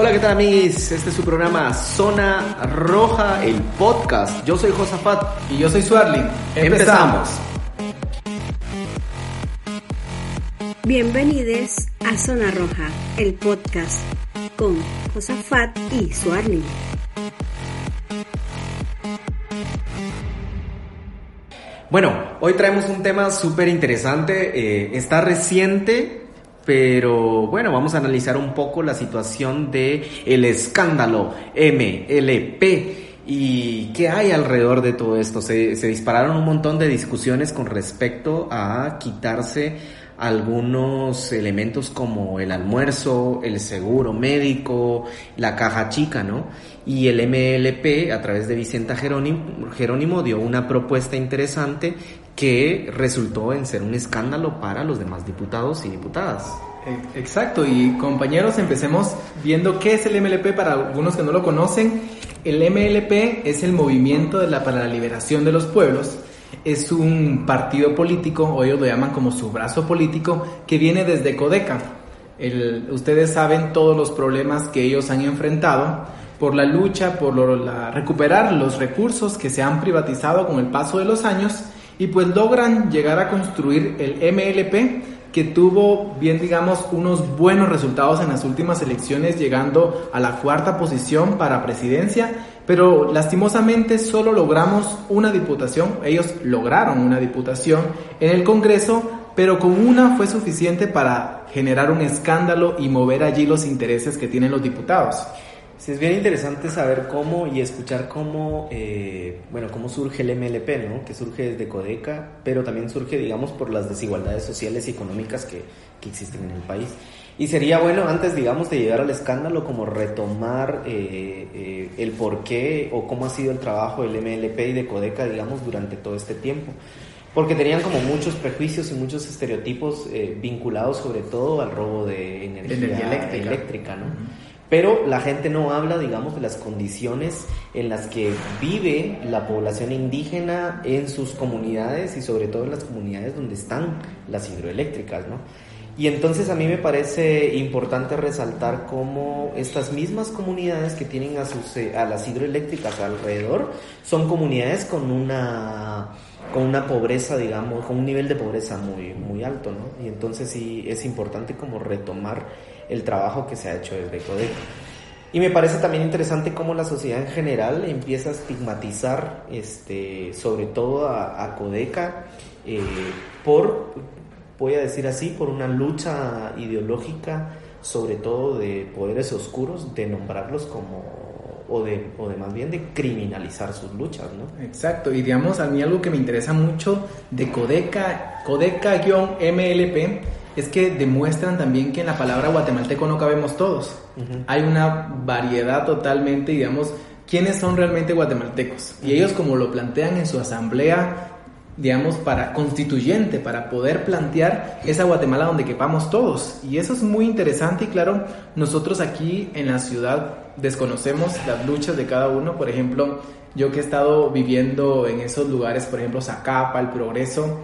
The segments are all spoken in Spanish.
Hola, ¿qué tal amigos? Este es su programa Zona Roja, el podcast. Yo soy Josafat. Y yo soy Suarlin. Empezamos. Bienvenidos a Zona Roja, el podcast con Josafat y Suarlin. Bueno, hoy traemos un tema súper interesante. eh, está reciente, pero bueno, vamos a analizar un poco la situación de el escándalo MLP y qué hay alrededor de todo esto. Se, dispararon un montón de discusiones con respecto a quitarse algunos elementos como el almuerzo, el seguro médico, la caja chica, ¿no? Y el MLP, a través de Vicenta Jerónimo, dio una propuesta interesante que resultó en ser un escándalo para los demás diputados y diputadas. E- Exacto, y compañeros, empecemos viendo qué es el MLP para algunos que no lo conocen. El MLP es el Movimiento de la, para la Liberación de los Pueblos. Es un partido político, o ellos lo llaman como su brazo político, que viene desde Codeca. Ustedes saben todos los problemas que ellos han enfrentado por la lucha, por recuperar los recursos que se han privatizado con el paso de los años y pues logran llegar a construir el MLP que tuvo bien digamos unos buenos resultados en las últimas elecciones llegando a la cuarta posición para presidencia. Pero lastimosamente solo logramos una diputación ellos lograron una diputación en el Congreso pero con una fue suficiente para generar un escándalo y mover allí los intereses que tienen los diputados Sí, es bien interesante saber cómo y escuchar cómo, eh, bueno, cómo surge el MLP, ¿no? Que surge desde Codeca, pero también surge, digamos, por las desigualdades sociales y económicas que, que existen en el país. Y sería bueno, antes, digamos, de llegar al escándalo, como retomar eh, eh, el por qué o cómo ha sido el trabajo del MLP y de Codeca, digamos, durante todo este tiempo. Porque tenían como muchos prejuicios y muchos estereotipos eh, vinculados sobre todo al robo de energía, Energía eléctrica. eléctrica, ¿no? Pero la gente no habla, digamos, de las condiciones en las que vive la población indígena en sus comunidades y sobre todo en las comunidades donde están las hidroeléctricas, ¿no? Y entonces a mí me parece importante resaltar cómo estas mismas comunidades que tienen a, sus, eh, a las hidroeléctricas alrededor son comunidades con una, con una pobreza, digamos, con un nivel de pobreza muy, muy alto, ¿no? Y entonces sí es importante como retomar el trabajo que se ha hecho desde Codeca. Y me parece también interesante cómo la sociedad en general empieza a estigmatizar, este, sobre todo a, a Codeca, eh, por, voy a decir así, por una lucha ideológica, sobre todo de poderes oscuros, de nombrarlos como, o de, o de más bien de criminalizar sus luchas, ¿no? Exacto, y digamos, a mí algo que me interesa mucho de Codeca, Codeca-MLP, es que demuestran también que en la palabra guatemalteco no cabemos todos. Hay una variedad totalmente, digamos, quiénes son realmente guatemaltecos. Y ellos como lo plantean en su asamblea, digamos, para constituyente, para poder plantear esa Guatemala donde quepamos todos. Y eso es muy interesante y claro, nosotros aquí en la ciudad desconocemos las luchas de cada uno. Por ejemplo, yo que he estado viviendo en esos lugares, por ejemplo, Zacapa, El Progreso,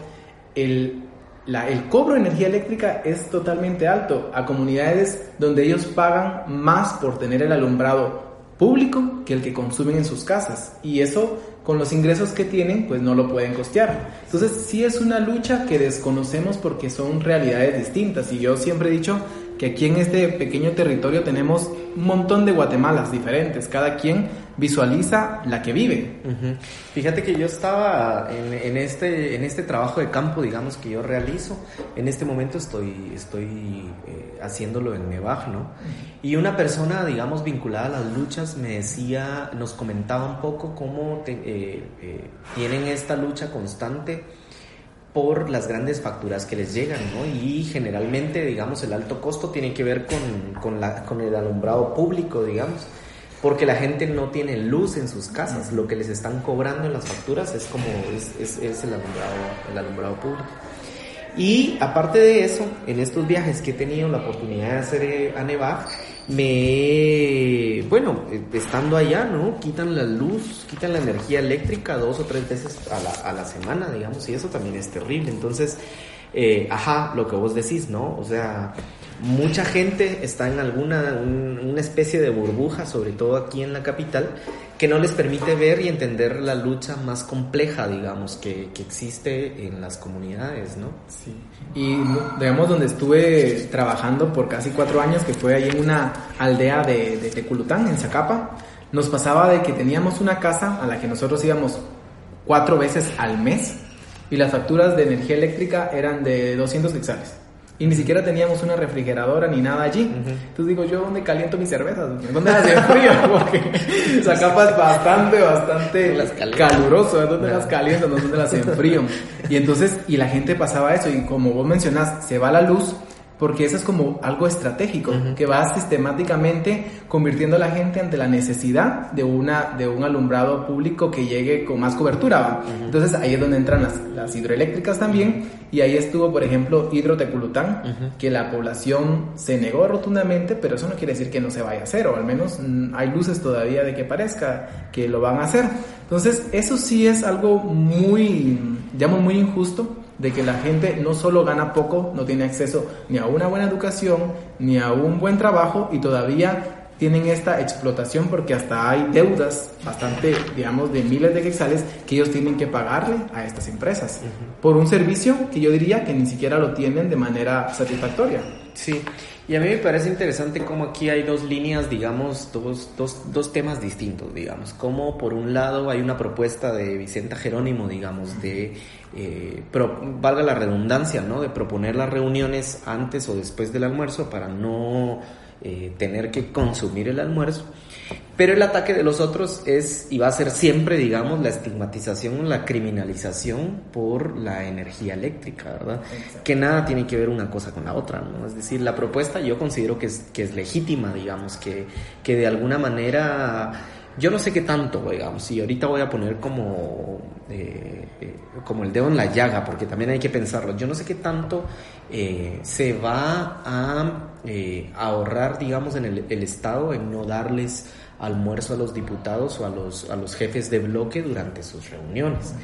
el, el cobro de energía eléctrica es totalmente alto a comunidades donde ellos pagan más por tener el alumbrado público que el que consumen en sus casas. Y eso con los ingresos que tienen pues no lo pueden costear. Entonces sí es una lucha que desconocemos porque son realidades distintas. Y yo siempre he dicho que aquí en este pequeño territorio tenemos un montón de Guatemalas diferentes cada quien visualiza la que vive Ujú. Fíjate que yo estaba en, en este, en este trabajo de campo, digamos, que yo realizo. En este momento estoy, estoy eh, haciéndolo en Nevaj, ¿no? Y una persona, digamos, vinculada a las luchas me decía, nos comentaba un poco cómo te- eh, eh, tienen esta lucha constante por las grandes facturas que les llegan, ¿no? Y generalmente, digamos, el alto costo tiene que ver con, con, la, con el alumbrado público, digamos, porque la gente no tiene luz en sus casas, lo que les están cobrando en las facturas es como, es, es, es el, alumbrado, el alumbrado público. Y aparte de eso, en estos viajes que he tenido la oportunidad de hacer eh, a Nevar, me, bueno, estando allá, ¿no? Quitan la luz, quitan la energía eléctrica dos o tres veces a la, a la semana, digamos, y eso también es terrible. Entonces, eh, ajá, lo que vos decís, ¿no? O sea, mucha gente está en alguna, una especie de burbuja, sobre todo aquí en la capital, que no les permite ver y entender la lucha más compleja, digamos, que, que existe en las comunidades, ¿no? Sí. Y digamos donde estuve trabajando por casi cuatro años, que fue ahí en una aldea de, de Teculután, en Zacapa, nos pasaba de que teníamos una casa a la que nosotros íbamos cuatro veces al mes y las facturas de energía eléctrica eran de 200 quetzales. Y ni siquiera teníamos una refrigeradora ni nada allí. Entonces digo, ¿yo dónde caliento mis cervezas? ¿Dónde las enfrío? Porque Zacapa es bastante, bastante caluroso. ¿Dónde las caliento? ¿Dónde las enfrío? Y entonces, y la gente pasaba eso. Y como vos mencionás, se va la luz porque eso es como algo estratégico, que va sistemáticamente convirtiendo a la gente ante la necesidad de, una, de un alumbrado público que llegue con más cobertura. Entonces ahí es donde entran las, las, hidroeléctricas también, y ahí estuvo, por ejemplo, Hidroteculután, que la población se negó rotundamente, pero eso no quiere decir que no se vaya a hacer, o al menos mm, hay luces todavía de que parezca que lo van a hacer. Entonces eso sí es algo muy, llamo muy injusto, de que la gente no solo gana poco, no tiene acceso ni a una buena educación, ni a un buen trabajo y todavía tienen esta explotación porque hasta hay deudas bastante, digamos, de miles de quetzales que ellos tienen que pagarle a estas empresas por un servicio que yo diría que ni siquiera lo tienen de manera satisfactoria. Sí, y a mí me parece interesante cómo aquí hay dos líneas, digamos, dos, dos, dos temas distintos, digamos. Como por un lado hay una propuesta de Vicenta Jerónimo, digamos, de, eh, valga la redundancia, ¿no? De proponer las reuniones antes o después del almuerzo para no eh, tener que consumir el almuerzo. Pero el ataque de los otros es y va a ser siempre, digamos, la estigmatización, la criminalización por la energía eléctrica, ¿verdad? Que nada tiene que ver una cosa con la otra, ¿no? Es decir, la propuesta yo considero que es, que es legítima, digamos, que, que de alguna manera yo no sé qué tanto, digamos, y ahorita voy a poner como, eh, eh, como el dedo en la llaga, porque también hay que pensarlo. Yo no sé qué tanto eh, se va a ahorrar, digamos, en el, Estado en no darles almuerzo a los diputados o a los, a los jefes de bloque durante sus reuniones.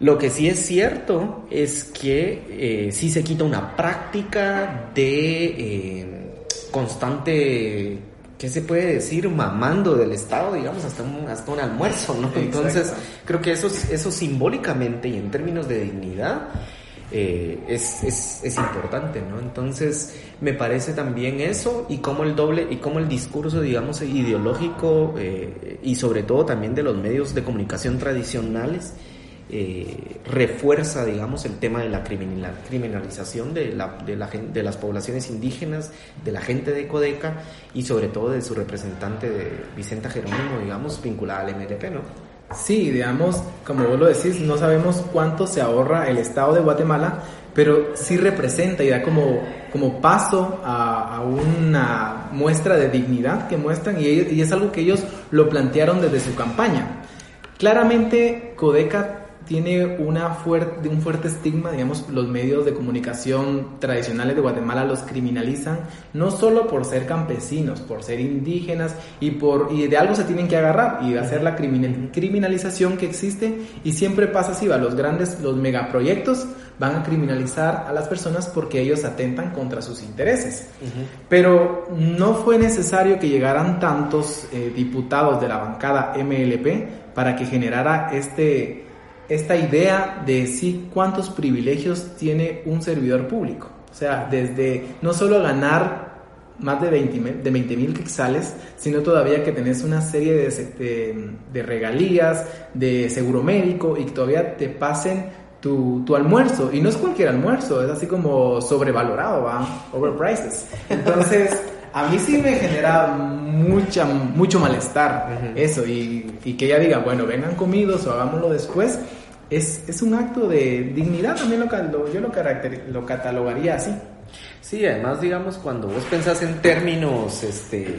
Lo que sí es cierto es que sí se quita una práctica de constante ¿qué se puede decir? Mamando del Estado, digamos, hasta un, hasta un almuerzo, ¿no? Entonces, creo que eso, eso simbólicamente y en términos de dignidad eh, es, es, es, importante, ¿no? Entonces, me parece también eso y cómo el doble, y cómo el discurso, digamos, ideológico eh, y sobre todo también de los medios de comunicación tradicionales, eh, refuerza, digamos, el tema de la criminalización de, la, de, la, de las poblaciones indígenas, de la gente de Codeca y sobre todo de su representante de Vicenta Jerónimo, digamos, vinculada al MLP, ¿no? Sí, digamos, como vos lo decís, no sabemos cuánto se ahorra el Estado de Guatemala, pero sí representa y da como, como paso a, una muestra de dignidad que muestran y, y es algo que ellos lo plantearon desde su campaña. Claramente, Codeca tiene una fuerte, un fuerte estigma, digamos, los medios de comunicación tradicionales de Guatemala los criminalizan, no solo por ser campesinos, por ser indígenas y, por, y de algo se tienen que agarrar y hacer la criminalización que existe y siempre pasa así, va, los grandes, los megaproyectos van a criminalizar a las personas porque ellos atentan contra sus intereses. Pero no fue necesario que llegaran tantos eh, diputados de la bancada MLP para que generara este esta idea de sí cuántos privilegios tiene un servidor público. O sea, desde no solo ganar más de 20 de mil quexales, sino todavía que tenés una serie de, de, regalías, de seguro médico y que todavía te pasen tu, tu, almuerzo. Y no es cualquier almuerzo, es así como sobrevalorado, ¿va? Overprices. Entonces, a mí sí me genera mucha, mucho malestar eso y, y, que ella diga, bueno, vengan comidos o hagámoslo después es, es un acto de dignidad, también lo, yo lo, lo catalogaría así. Sí, además, digamos, cuando vos pensás en términos este,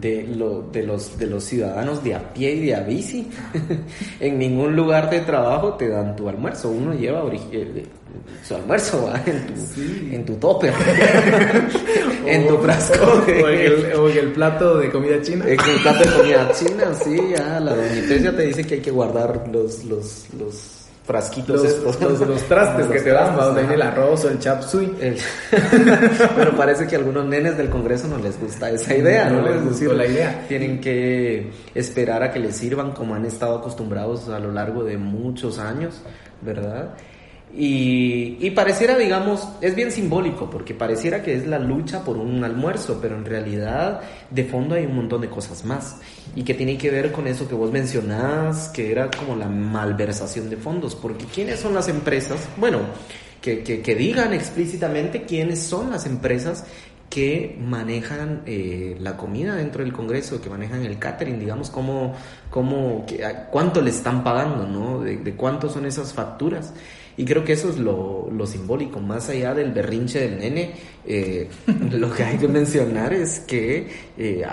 de, lo, de, los, de los ciudadanos de a pie y de a bici, en ningún lugar de trabajo te dan tu almuerzo. Uno lleva eh, su almuerzo en tu, en tu topper, en tu frasco. O, en el, plato de comida china. En el plato de comida china, sí, ya la doña ya te dice que hay que guardar los, los, los frasquitos los. Los, trastes que te dan, donde viene el arroz o el chap suey. Pero parece que a algunos nenes del Congreso no les gusta esa idea, ¿no? les gustó la idea. Tienen que esperar a que les sirvan como han estado acostumbrados a lo largo de muchos años, ¿verdad? Y, pareciera, digamos, es bien simbólico, porque pareciera que es la lucha por un almuerzo, pero en realidad de fondo hay un montón de cosas más. Y que tiene que ver con eso que vos mencionás, que era como la malversación de fondos, porque ¿quiénes son las empresas? Bueno, que, que, digan explícitamente quiénes son las empresas que manejan eh, la comida dentro del Congreso, que manejan el catering, digamos, cómo, cómo, cuánto le están pagando, ¿no? De, de cuánto son esas facturas. Y creo que eso es lo, lo simbólico, más allá del berrinche del nene, eh, lo que hay que mencionar es que, eh,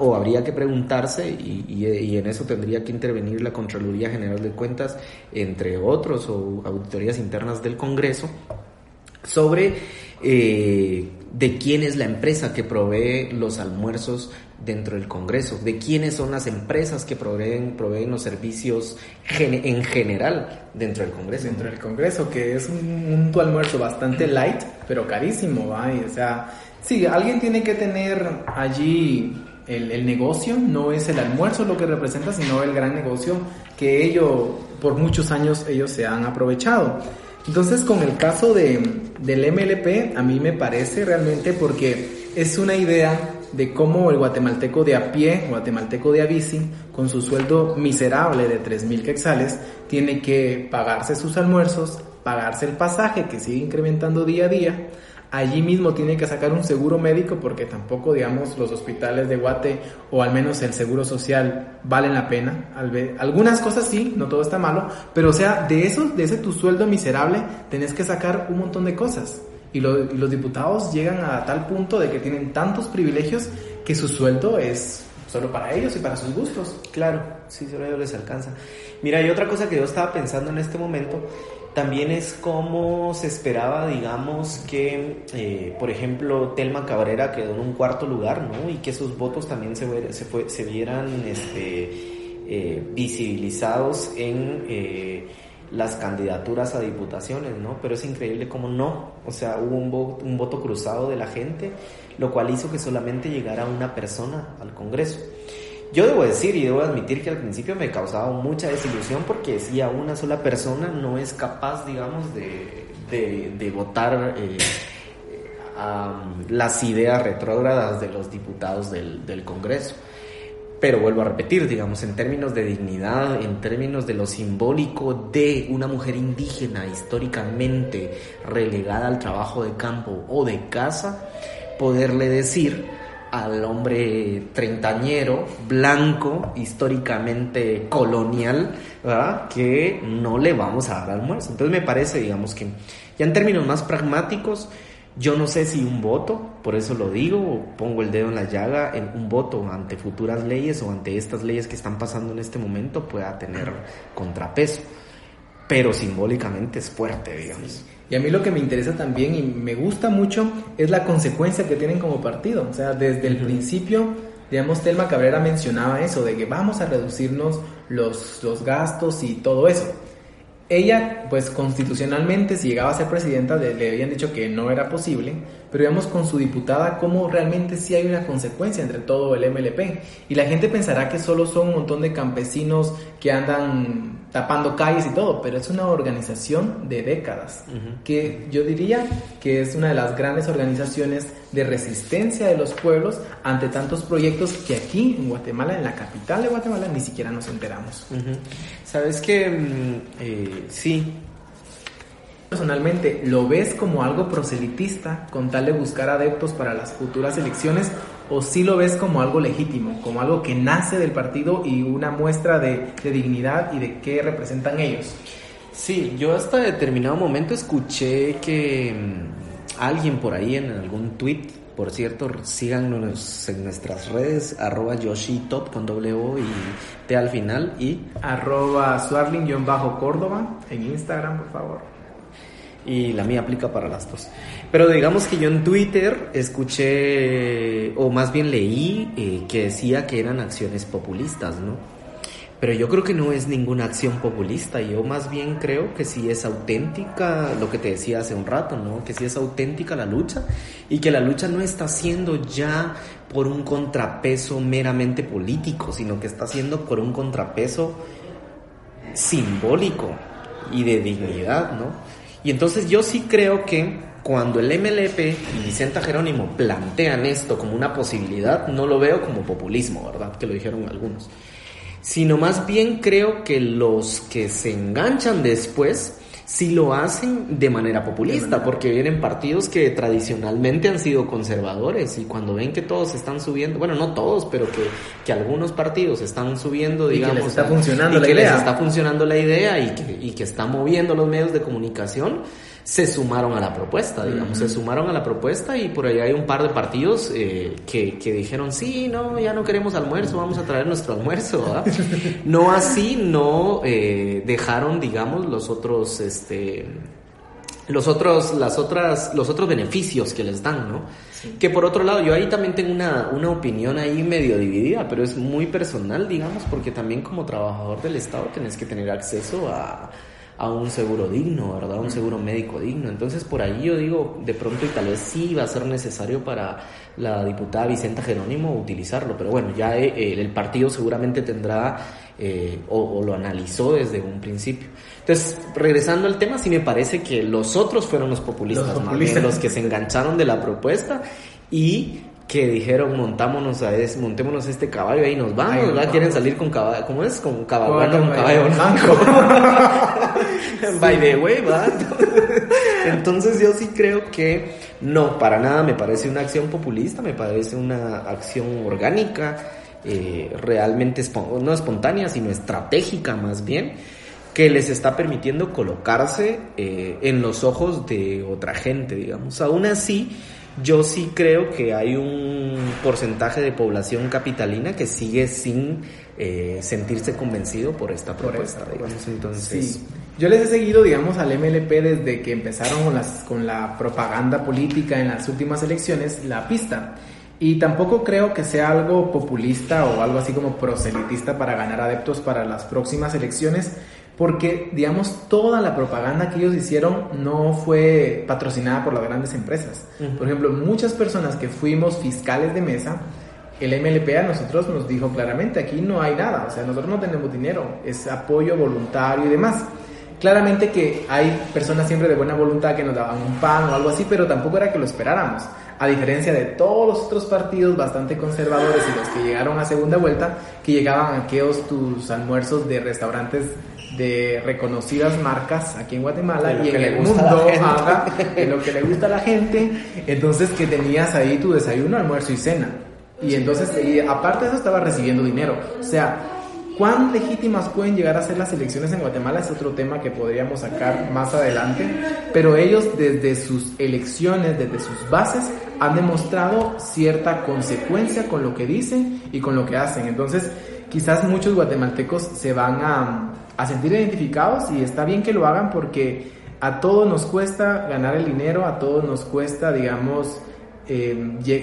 o habría que preguntarse, y, y, en eso tendría que intervenir la Contraloría General de Cuentas, entre otros, o auditorías internas del Congreso, sobre eh, de quién es la empresa que provee los almuerzos dentro del Congreso, de quiénes son las empresas que proveen, proveen los servicios en general dentro del Congreso. Dentro del Congreso, que es un, un almuerzo bastante light, pero carísimo, ¿va? o sea, sí, alguien tiene que tener allí el, el, negocio, no es el almuerzo lo que representa, sino el gran negocio que ellos, por muchos años, ellos se han aprovechado. Entonces, con el caso de, del MLP, a mí me parece realmente porque es una idea de cómo el guatemalteco de a pie, guatemalteco de a bici, con su sueldo miserable de 3.000 quetzales, tiene que pagarse sus almuerzos, pagarse el pasaje que sigue incrementando día a día, allí mismo tiene que sacar un seguro médico porque tampoco, digamos, los hospitales de Guate o al menos el seguro social valen la pena. Algunas cosas sí, no todo está malo, pero o sea, de eso, de ese tu sueldo miserable, tenés que sacar un montón de cosas. Y, los diputados llegan a tal punto de que tienen tantos privilegios que su sueldo es solo para ellos y para sus gustos. Claro, sí, solo a ellos les alcanza. Mira, hay otra cosa que yo estaba pensando en este momento, también es como se esperaba, digamos, que, eh, por ejemplo, Telma Cabrera quedó en un cuarto lugar, ¿no? Y que sus votos también se, se, fue, se vieran este, eh, visibilizados en... Eh, las candidaturas a diputaciones, ¿no? Pero es increíble cómo no, o sea, hubo un voto, un voto cruzado de la gente, lo cual hizo que solamente llegara una persona al Congreso. Yo debo decir y debo admitir que al principio me causaba mucha desilusión porque decía una sola persona no es capaz, digamos, de, de, votar eh, las ideas retrógradas de los diputados del, del Congreso. Pero vuelvo a repetir, digamos, en términos de dignidad, en términos de lo simbólico de una mujer indígena históricamente relegada al trabajo de campo o de casa, poderle decir al hombre treintañero, blanco, históricamente colonial, que no le vamos a dar almuerzo. Entonces me parece, digamos, que ya en términos más pragmáticos, yo no sé si un voto, por eso lo digo, pongo el dedo en la llaga, en un voto ante futuras leyes o ante estas leyes que están pasando en este momento pueda tener contrapeso, pero simbólicamente es fuerte, digamos. Y a mí lo que me interesa también y me gusta mucho es la consecuencia que tienen como partido. O sea, desde el principio, digamos, Telma Cabrera mencionaba eso, de que vamos a reducirnos los, los gastos y todo eso. Ella, pues constitucionalmente, si llegaba a ser presidenta, le, habían dicho que no era posible, pero vemos con su diputada cómo realmente sí hay una consecuencia entre todo el MLP. Y la gente pensará que solo son un montón de campesinos que andan tapando calles y todo, pero es una organización de décadas, que yo diría que es una de las grandes organizaciones de resistencia de los pueblos ante tantos proyectos que aquí en Guatemala, en la capital de Guatemala, ni siquiera nos enteramos. Sabes que mm, eh, sí. Personalmente, ¿lo ves como algo proselitista con tal de buscar adeptos para las futuras elecciones o si lo ves como algo legítimo, como algo que nace del partido y una muestra de, dignidad y de qué representan ellos? Sí, yo hasta determinado momento escuché que mm, alguien por ahí en algún tweet, por cierto, síganos en nuestras redes, arroba yoshitop con doble O y T al final y arroba swarling-córdoba en Instagram, por favor. Y la mía aplica para las dos. Pero digamos que yo en Twitter escuché, o más bien leí, eh, que decía que eran acciones populistas, ¿no? Pero yo creo que no es ninguna acción populista, yo más bien creo que sí es auténtica, lo que te decía hace un rato, ¿no? Que sí es auténtica la lucha y que la lucha no está siendo ya por un contrapeso meramente político, sino que está siendo por un contrapeso simbólico y de dignidad, ¿no? Y entonces yo sí creo que cuando el MLP y Vicenta Jerónimo plantean esto como una posibilidad, no lo veo como populismo, ¿verdad? Que lo dijeron algunos sino más bien creo que los que se enganchan después sí lo hacen de manera populista, porque vienen partidos que tradicionalmente han sido conservadores y cuando ven que todos están subiendo, bueno, no todos, pero que, que algunos partidos están subiendo, digamos, y que les está funcionando y la que idea. les está funcionando la idea y que, y que está moviendo los medios de comunicación, se sumaron a la propuesta, digamos, se sumaron a la propuesta y por ahí hay un par de partidos eh, que, que, dijeron, sí, no, ya no queremos almuerzo, vamos a traer nuestro almuerzo, ¿verdad? no así, no eh, dejaron, digamos, los otros, este, los otros, las otras, los otros beneficios que les dan, ¿no? Sí. Que por otro lado, yo ahí también tengo una, una opinión ahí medio dividida, pero es muy personal, digamos, porque también como trabajador del Estado tenés que tener acceso a a un seguro digno, ¿verdad? Un seguro médico digno. Entonces, por ahí yo digo, de pronto y tal vez sí va a ser necesario para la diputada Vicenta Jerónimo utilizarlo, pero bueno, ya eh, el partido seguramente tendrá eh, o, o, lo analizó desde un principio. Entonces, regresando al tema, sí me parece que los otros fueron los populistas, los, populistas. Más bien, los que se engancharon de la propuesta y que dijeron montámonos a es, montémonos este caballo ahí nos vamos, ¿verdad? Vamos. Quieren salir con caballo, ¿cómo es? Con caballo, bueno, con caballo blanco. By the way, ¿verdad? Entonces yo sí creo que no, para nada me parece una acción populista, me parece una acción orgánica, eh, realmente no espontánea, sino estratégica más bien que les está permitiendo colocarse eh, en los ojos de otra gente, digamos. Aún así, yo sí creo que hay un porcentaje de población capitalina que sigue sin eh, sentirse convencido por esta propuesta, por esta, digamos. Entonces, sí. Yo les he seguido, digamos, al MLP desde que empezaron con, las, con la propaganda política en las últimas elecciones, la pista. Y tampoco creo que sea algo populista o algo así como proselitista para ganar adeptos para las próximas elecciones, porque, digamos, toda la propaganda que ellos hicieron no fue patrocinada por las grandes empresas. Uh -huh. Por ejemplo, muchas personas que fuimos fiscales de mesa, el MLP a nosotros nos dijo claramente, aquí no hay nada, o sea, nosotros no tenemos dinero, es apoyo voluntario y demás. Claramente que hay personas siempre de buena voluntad que nos daban un pan o algo así, pero tampoco era que lo esperáramos. A diferencia de todos los otros partidos bastante conservadores y los que llegaron a segunda vuelta, que llegaban a aquellos tus almuerzos de restaurantes de reconocidas marcas aquí en Guatemala y en el mundo haga lo que le gusta a la gente entonces que tenías ahí tu desayuno almuerzo y cena. Y entonces y aparte de eso estaba recibiendo dinero. O sea cuán legítimas pueden llegar a ser las elecciones en Guatemala es otro tema que podríamos sacar más adelante. Pero ellos desde sus elecciones desde sus bases han demostrado cierta consecuencia con lo que dicen y con lo que hacen. Entonces quizás muchos guatemaltecos se van a sentir identificados y está bien que lo hagan porque a todos nos cuesta ganar el dinero, a todos nos cuesta, digamos, eh,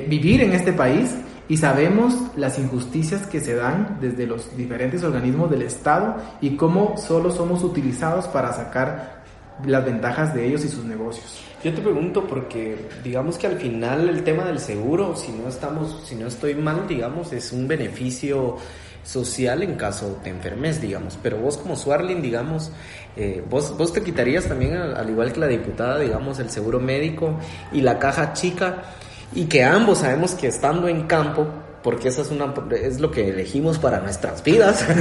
vivir en este país y sabemos las injusticias que se dan desde los diferentes organismos del Estado y cómo solo somos utilizados para sacar las ventajas de ellos y sus negocios. Yo te pregunto porque digamos que al final el tema del seguro, si no estamos, si no estoy mal, digamos, es un beneficio social en caso te enfermes, digamos. Pero vos como Swarling, digamos, eh, vos, vos te quitarías también, al igual que la diputada, digamos, el seguro médico y la caja chica, y que ambos sabemos que estando en campo, porque esa es, una, es lo que elegimos para nuestras vidas,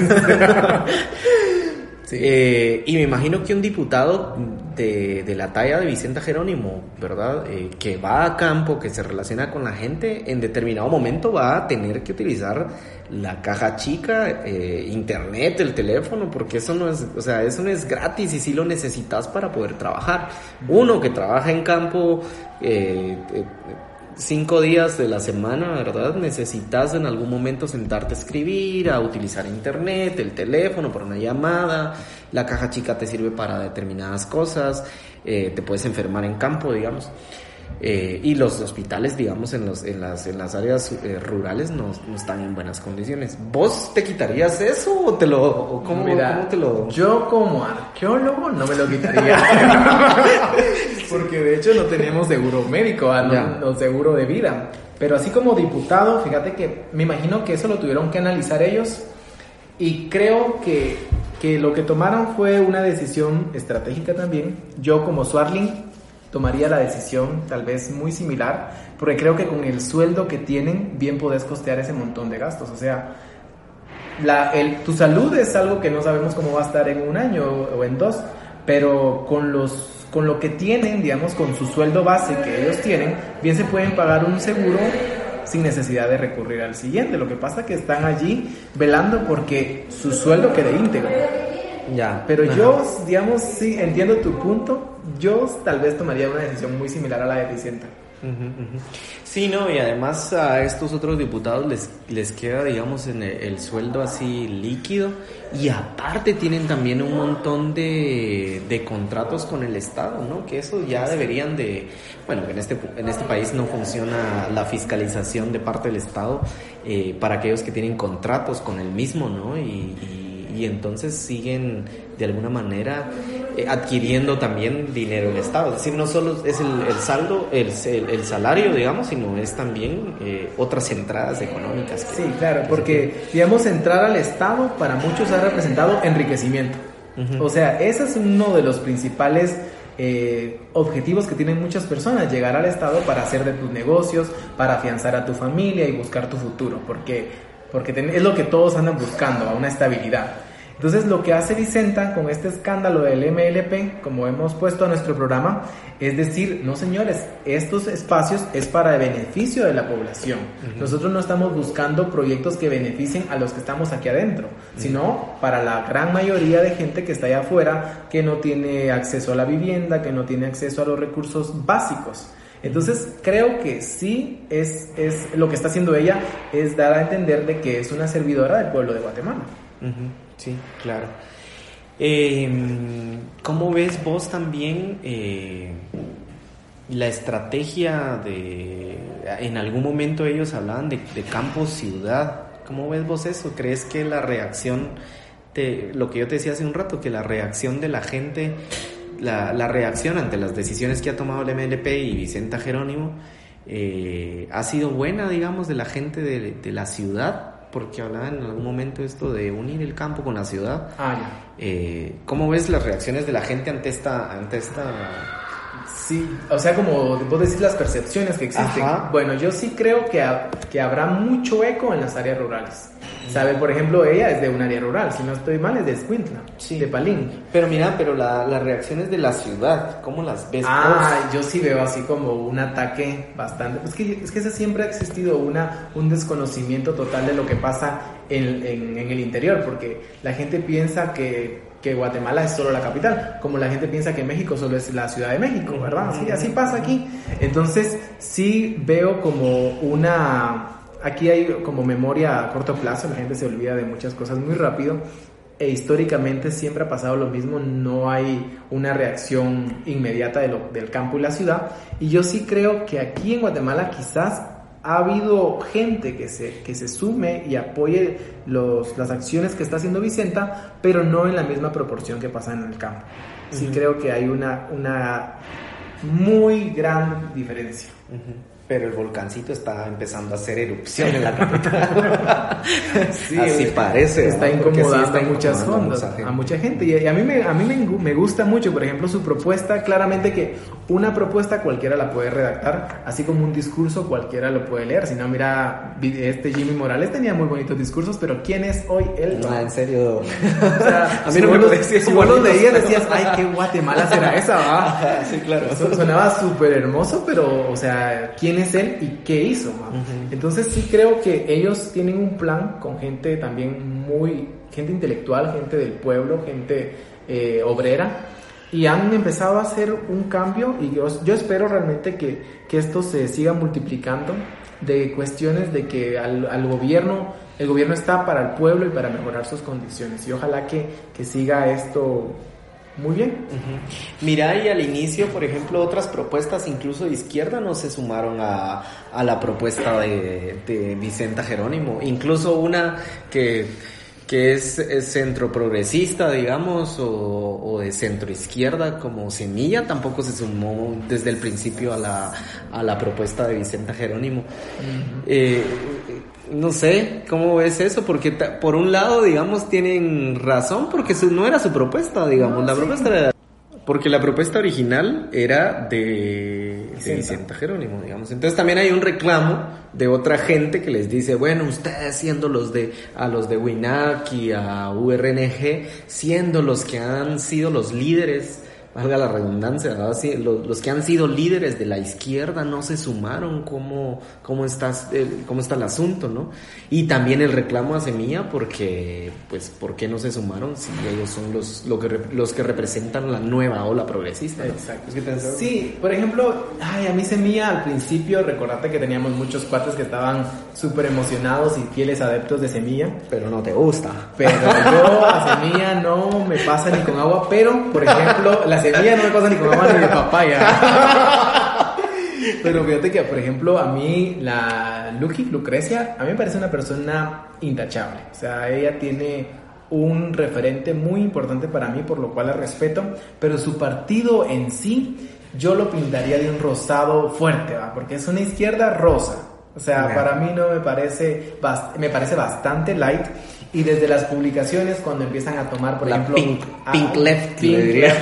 Eh, y me imagino que un diputado de, de, la talla de Vicenta Jerónimo, ¿verdad? Eh, que va a campo, que se relaciona con la gente, en determinado momento va a tener que utilizar la caja chica, eh, internet, el teléfono, porque eso no es, o sea, eso no es gratis y sí lo necesitas para poder trabajar. Uno que trabaja en campo, cinco días de la semana, ¿verdad? Necesitas en algún momento sentarte a escribir, a utilizar internet, el teléfono para una llamada, la caja chica te sirve para determinadas cosas, eh, te puedes enfermar en campo, digamos. Eh, y los hospitales, digamos, en, los, en, las, en las áreas eh, rurales no, no, están en buenas condiciones. ¿Vos te quitarías eso o te lo, o cómo, Mira, te lo...? Yo como arqueólogo no me lo quitaría. Porque de hecho no tenemos seguro médico, ah, no, no seguro de vida. Pero así como diputado, fíjate que me imagino que eso lo tuvieron que analizar ellos y creo que, que lo que tomaron fue una decisión estratégica también. Yo como Swarling tomaría la decisión tal vez muy similar, porque creo que con el sueldo que tienen bien podés costear ese montón de gastos. O sea, la, el, tu salud es algo que no sabemos cómo va a estar en un año o, en dos, pero con, los, con lo que tienen, digamos, con su sueldo base que ellos tienen, bien se pueden pagar un seguro sin necesidad de recurrir al siguiente. Lo que pasa es que están allí velando porque su sueldo quede íntegro. Ya. Pero yo, digamos, sí, entiendo tu punto. Yo tal vez tomaría una decisión muy similar a la de Vicenta. Sí, no, y además a estos otros diputados les, les queda, digamos, en el, sueldo así líquido y aparte tienen también un montón de, de, contratos con el Estado, ¿no? Que eso ya deberían de, bueno, en este, en este país no funciona la fiscalización de parte del Estado eh, para aquellos que tienen contratos con el mismo, ¿no? y y entonces siguen de alguna manera eh, adquiriendo también dinero el Estado. Es decir, no solo es el, el saldo, el, el, salario, digamos, sino es también eh, otras entradas económicas. sí, claro, porque, digamos, entrar al Estado para muchos ha representado enriquecimiento. O sea, ese es uno de los principales eh, objetivos que tienen muchas personas, llegar al Estado para hacer de tus negocios, para afianzar a tu familia y buscar tu futuro, porque, porque es lo que todos andan buscando, a una estabilidad. Entonces lo que hace Vicenta con este escándalo del MLP, como hemos puesto a nuestro programa, es decir, no señores, estos espacios es para el beneficio de la población. Nosotros no estamos buscando proyectos que beneficien a los que estamos aquí adentro, sino para la gran mayoría de gente que está allá afuera, que no tiene acceso a la vivienda, que no tiene acceso a los recursos básicos. Entonces creo que sí es, es lo que está haciendo ella, es dar a entender de que es una servidora del pueblo de Guatemala. Sí, claro. Eh, ¿Cómo ves vos también eh, la estrategia de... En algún momento ellos hablaban de, campo-ciudad. ¿Cómo ves vos eso? ¿Crees que la reacción, de, lo que yo te decía hace un rato, que la reacción de la gente, la, reacción ante las decisiones que ha tomado el MLP y Vicenta Jerónimo, eh, ha sido buena, digamos, de la gente de la ciudad? Porque hablaban en algún momento esto de unir el campo con la ciudad. Ah, ya. Eh, ¿Cómo ves las reacciones de la gente ante esta, ante esta Sí, o sea, como vos decís las percepciones que existen. Bueno, yo sí creo que, que habrá mucho eco en las áreas rurales. ¿Sabe? Por ejemplo, ella es de un área rural, si no estoy mal, es de Escuintla, sí. de Palín. Pero mira, pero las reacciones de la ciudad, ¿cómo las ves? Ah, yo sí veo así como un ataque bastante. Es que, es que siempre ha existido una, un desconocimiento total de lo que pasa en, en, en el interior, porque la gente piensa que que Guatemala es solo la capital, como la gente piensa que México solo es la Ciudad de México, ¿verdad? Sí, así pasa aquí. Entonces, sí veo como una... Aquí hay como memoria a corto plazo, la gente se olvida de muchas cosas muy rápido e históricamente siempre ha pasado lo mismo, no hay una reacción inmediata de del campo y la ciudad. Y yo sí creo que aquí en Guatemala quizás ha habido gente que se, que se sume y apoye los, las acciones que está haciendo Vicenta, pero no en la misma proporción que pasa en el campo. Sí creo que hay una, una muy gran diferencia. Pero el volcancito está empezando a hacer erupción en la capital. sí, Así parece. Está incomodando a muchas ondas, a, mucha gente. Y a mí, me, a mí me, me, gusta mucho, por ejemplo, su propuesta, claramente que una propuesta cualquiera la puede redactar, así como un discurso cualquiera lo puede leer. Si no, mira, este Jimmy Morales tenía muy bonitos discursos, pero ¿quién es hoy él? No, en serio. o sea, a mí no me parecía Si vos lo leías decías, ay, qué Guatemala será esa, va. sí, claro. Sonaba súper hermoso, pero, o sea, ¿quién es él y qué hizo? Entonces sí creo que ellos tienen un plan con gente también muy, gente intelectual, gente del pueblo, gente eh, obrera, y han empezado a hacer un cambio y yo, yo espero realmente que, que, esto se siga multiplicando de cuestiones de que al, al, gobierno, el gobierno está para el pueblo y para mejorar sus condiciones y ojalá que, que siga esto muy bien. Mira, y al inicio, por ejemplo, otras propuestas, incluso de izquierda, no se sumaron a, a la propuesta de, de, Vicenta Jerónimo. Incluso una que, que es, centro progresista, digamos, o, o, de centro izquierda, como Semilla, tampoco se sumó desde el principio a la, a la propuesta de Vicenta Jerónimo no sé cómo ves eso, porque por un lado, digamos, tienen razón, porque no era su propuesta, digamos, la propuesta era... Porque la propuesta original era de, de Vicenta Jerónimo, digamos. Entonces también hay un reclamo de otra gente que les dice, bueno, ustedes siendo los de, a los de WINAC y a URNG, siendo los que han sido los líderes valga la redundancia, los, los, que han sido líderes de la izquierda no se sumaron, cómo, cómo, estás, cómo está el asunto, ¿no? Y también el reclamo a Semilla, porque, pues, ¿por qué no se sumaron si ellos son los, lo que, los que representan la nueva ola progresista? Exacto. sí, por ejemplo, ay, a mí Semilla al principio, recordate que teníamos muchos cuates que estaban súper emocionados y fieles adeptos de Semilla. Pero no te gusta. Pero yo a Semilla no me pasa ni con agua, pero, por ejemplo, las semilla no me pasa ni con mamá ni de papaya. Pero fíjate que, por ejemplo, a mí la Lucrecia, a mí me parece una persona intachable. O sea, ella tiene un referente muy importante para mí, por lo cual la respeto, pero su partido en sí, yo lo pintaría de un rosado fuerte, ¿va? Porque es una izquierda rosa. O sea, para mí no me parece, me parece bastante light y desde las publicaciones, cuando empiezan a tomar, por ejemplo. Pink, pink left, le diría.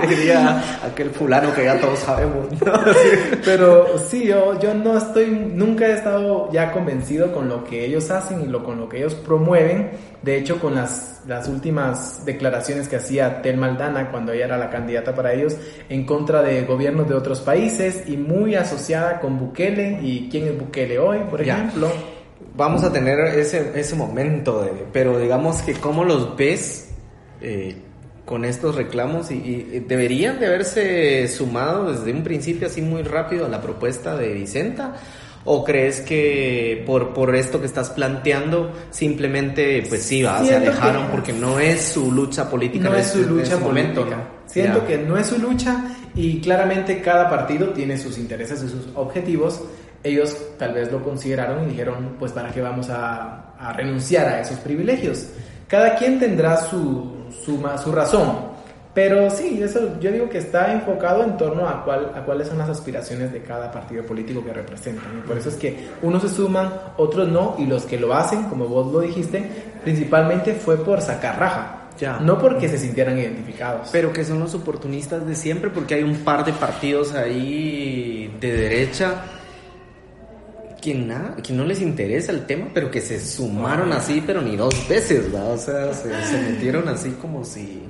diría aquel fulano que ya todos sabemos. Pero sí, yo, yo no estoy. Nunca he estado ya convencido con lo que ellos hacen y lo, con lo que ellos promueven. De hecho, con las, las últimas declaraciones que hacía Tel Maldana cuando ella era la candidata para ellos en contra de gobiernos de otros países y muy asociada con Bukele. ¿Y quién es Bukele hoy, por ejemplo? vamos a tener ese, ese momento, de, pero digamos que cómo los ves eh, con estos reclamos y, deberían de haberse sumado desde un principio así muy rápido a la propuesta de Vicenta. ¿O crees que por, por esto que estás planteando simplemente pues sí, va, se alejaron porque no es su lucha política no es su lucha momento, Siento que no es su lucha y claramente cada partido tiene sus intereses y sus objetivos ellos tal vez lo consideraron y dijeron, pues para qué vamos a, renunciar a esos privilegios. Cada quien tendrá su, su, su, razón, pero sí, eso yo digo que está enfocado en torno a, cuál, a cuáles son las aspiraciones de cada partido político que representan. por eso es que unos se suman, otros no, y los que lo hacen, como vos lo dijiste, principalmente fue por sacar raja. Ya. No porque se sintieran identificados. Pero que son los oportunistas de siempre, porque hay un par de partidos ahí de derecha que, nada, que no les interesa el tema, pero que se sumaron así, pero ni dos veces, ¿verdad? O sea, se, metieron así como si...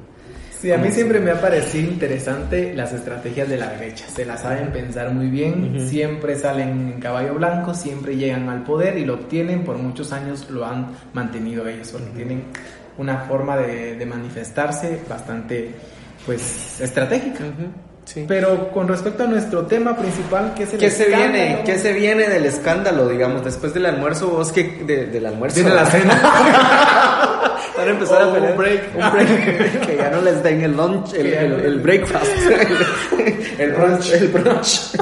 Sí, a mí siempre me ha parecido interesante las estrategias de la derecha. Se las saben pensar muy bien, siempre salen en caballo blanco, siempre llegan al poder y lo obtienen. Por muchos años lo han mantenido ellos, porque tienen una forma de, de, manifestarse bastante, pues, estratégica. Pero con respecto a nuestro tema principal, ¿qué es el ¿Qué se viene? ¿Qué se viene del escándalo, digamos, después del almuerzo? ¿Vos qué del almuerzo? Viene la cena. Van a empezar a oh, pelear. Un break. Un break. que ya no les den el lunch, el, el, breakfast. el brunch. El brunch.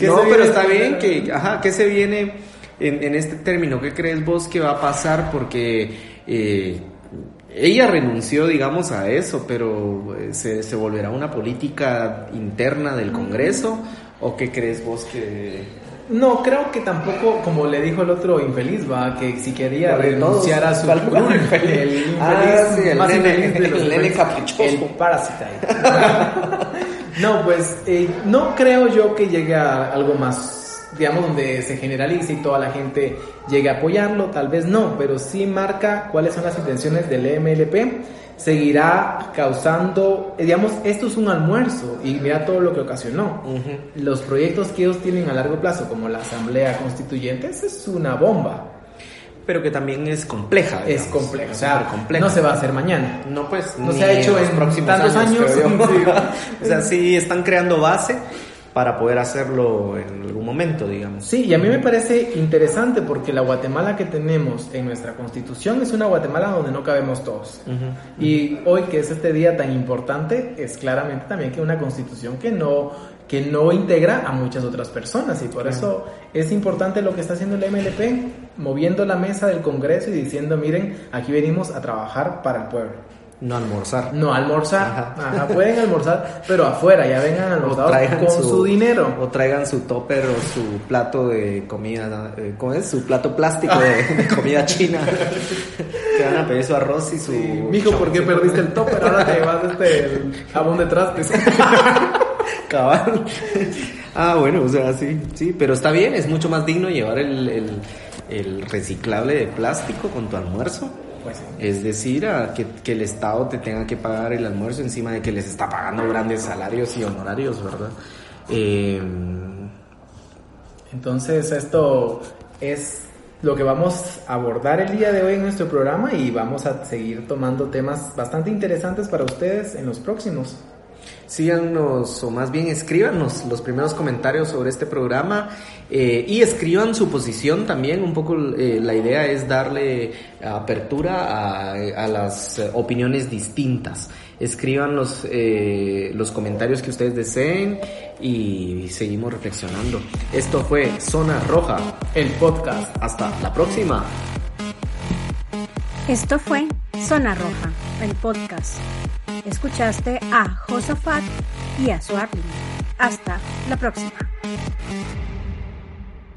no, pero está bien que, ajá, ¿qué se viene en, en este término? ¿Qué crees vos que va a pasar? Porque... Eh, ella renunció, digamos, a eso, pero eh, se, se volverá una política interna del Congreso ¿O qué crees vos que no, creo que tampoco, como le dijo el otro infeliz, va, que si quería renunciar a su ¿cuál fue el curul, infeliz? el infeliz Ah, sí, el más nene- infeliz de los el nene caprichoso. El no, pues eh, no creo yo que llegue a algo más, digamos, donde se generalice y toda la gente llegue a apoyarlo, tal vez no, pero sí marca cuáles son las intenciones del E MLP. Seguirá causando, eh, digamos, esto es un almuerzo y mira todo lo que ocasionó los proyectos que ellos tienen a largo plazo, como la Asamblea Constituyente, esa es una bomba. Pero que también es compleja. Es digamos. compleja, o Es sea, no se va a hacer mañana. No, pues. No se ha hecho en próximos tantos años. Sí. o sea, sí están creando base para poder hacerlo en algún momento, digamos. Sí, y a mí me parece interesante porque la Guatemala que tenemos en nuestra constitución es una Guatemala donde no cabemos todos. Y hoy que es este día tan importante, es claramente también que una constitución que no, que no integra a muchas otras personas. Y por eso es importante lo que está haciendo el MLP, moviendo la mesa del Congreso y diciendo, miren, aquí venimos a trabajar para el pueblo. No almorzar. No almorzar, Ajá. Ajá, pueden almorzar, pero afuera, ya vengan almorzados traigan con su, dinero. O traigan su topper o su plato de comida. eh, ¿Cómo es? Su plato plástico de, de comida china. que van a pedir su arroz y su. Mijo, ¿por qué perdiste el topper? Ahora te llevas este el jabón de trastes. Cabal. ah, bueno, o sea, sí, sí, pero está bien, es mucho más digno llevar el, el, el reciclable de plástico con tu almuerzo. Pues. Es decir, a que, que el Estado te tenga que pagar el almuerzo encima de que les está pagando grandes salarios y honorarios, ¿verdad? Eh, Entonces esto es lo que vamos a abordar el día de hoy en nuestro programa y vamos a seguir tomando temas bastante interesantes para ustedes en los próximos. Síganos o más bien escríbanos los primeros comentarios sobre este programa eh, y escriban su posición también. Un poco eh, la idea es darle apertura a, las opiniones distintas. Escriban los, eh, los comentarios que ustedes deseen y seguimos reflexionando. Esto fue Zona Roja. El podcast. Hasta la próxima. Esto fue Zona Roja, el podcast. Escuchaste a Josafat y a Suarlin. Hasta la próxima.